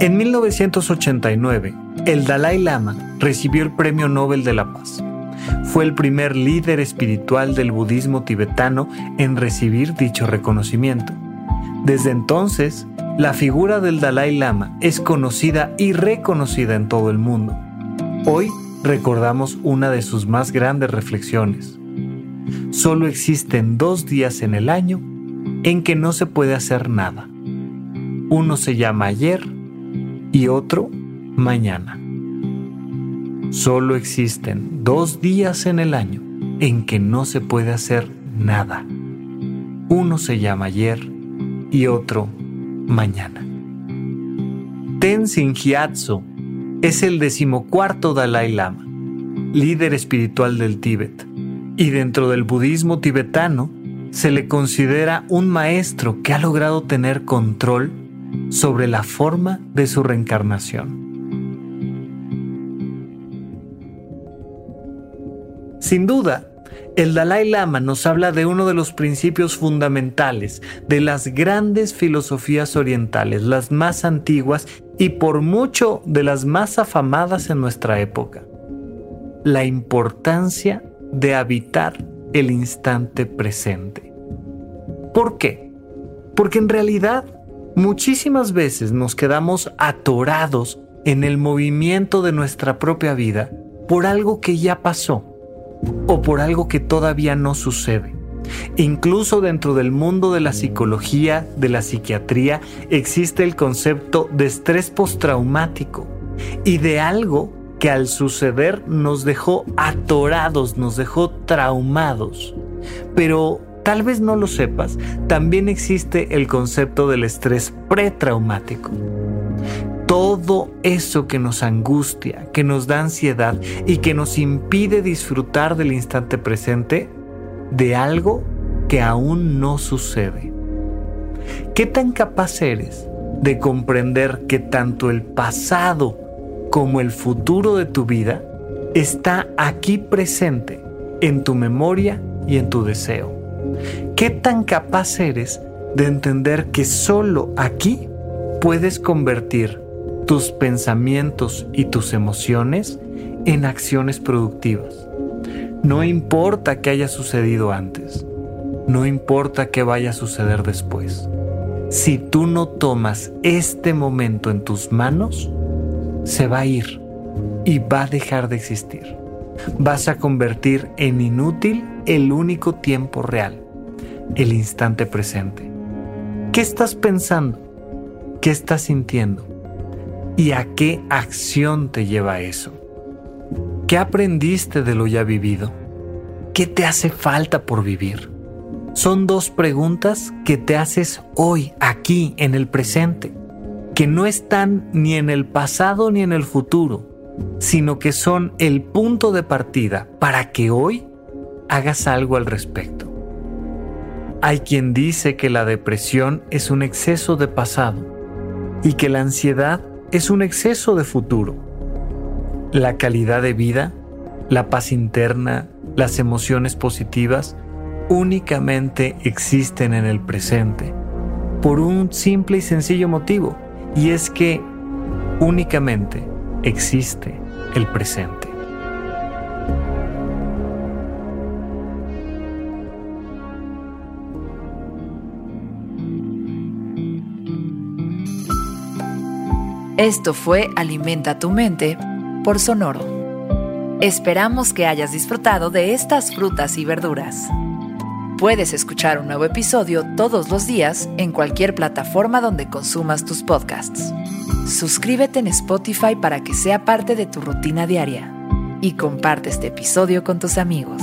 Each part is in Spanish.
En 1989, el Dalai Lama recibió el Premio Nobel de la Paz. Fue el primer líder espiritual del budismo tibetano en recibir dicho reconocimiento. Desde entonces, la figura del Dalai Lama es conocida y reconocida en todo el mundo. Hoy recordamos una de sus más grandes reflexiones. Solo existen dos días en el año en que no se puede hacer nada. Uno se llama ayer y otro mañana. Solo existen dos días en el año en que no se puede hacer nada. Uno se llama ayer y otro mañana. Tenzin Gyatso es el decimocuarto Dalai Lama, líder espiritual del Tíbet, y dentro del budismo tibetano se le considera un maestro que ha logrado tener control sobre la forma de su reencarnación. Sin duda, el Dalai Lama nos habla de uno de los principios fundamentales de las grandes filosofías orientales, las más antiguas y por mucho de las más afamadas en nuestra época. La importancia de habitar el instante presente. ¿Por qué? Porque en realidad Muchísimas veces nos quedamos atorados en el movimiento de nuestra propia vida por algo que ya pasó o por algo que todavía no sucede. Incluso dentro del mundo de la psicología, de la psiquiatría, existe el concepto de estrés postraumático y de algo que al suceder nos dejó atorados, nos dejó traumados. Pero tal vez no lo sepas, también existe el concepto del estrés pretraumático. Todo eso que nos angustia, que nos da ansiedad y que nos impide disfrutar del instante presente de algo que aún no sucede. ¿Qué tan capaz eres de comprender que tanto el pasado como el futuro de tu vida está aquí presente en tu memoria y en tu deseo? ¿Qué tan capaz eres de entender que solo aquí puedes convertir tus pensamientos y tus emociones en acciones productivas? No importa qué haya sucedido antes, no importa qué vaya a suceder después. Si tú no tomas este momento en tus manos, se va a ir y va a dejar de existir. Vas a convertir en inútil el único tiempo real, el instante presente. ¿Qué estás pensando? ¿Qué estás sintiendo? ¿Y a qué acción te lleva eso? ¿Qué aprendiste de lo ya vivido? ¿Qué te hace falta por vivir? Son dos preguntas que te haces hoy, aquí, en el presente, que no están ni en el pasado ni en el futuro, sino que son el punto de partida para que hoy hagas algo al respecto. Hay quien dice que la depresión es un exceso de pasado y que la ansiedad es un exceso de futuro. La calidad de vida, la paz interna, las emociones positivas únicamente existen en el presente, por un simple y sencillo motivo, y es que únicamente existe el presente. Esto fue Alimenta tu mente por Sonoro. Esperamos que hayas disfrutado de estas frutas y verduras. Puedes escuchar un nuevo episodio todos los días en cualquier plataforma donde consumas tus podcasts. Suscríbete en Spotify para que sea parte de tu rutina diaria y comparte este episodio con tus amigos.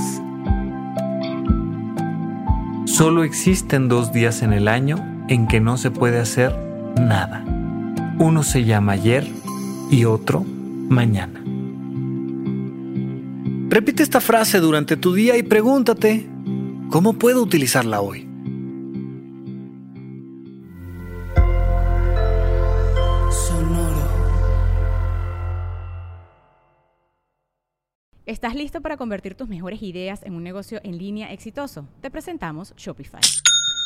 Solo existen dos días en el año en que no se puede hacer nada. Uno se llama ayer y otro mañana. Repite esta frase durante tu día y pregúntate, ¿cómo puedo utilizarla hoy? Sonoro. ¿Estás listo para convertir tus mejores ideas en un negocio en línea exitoso? Te presentamos Shopify.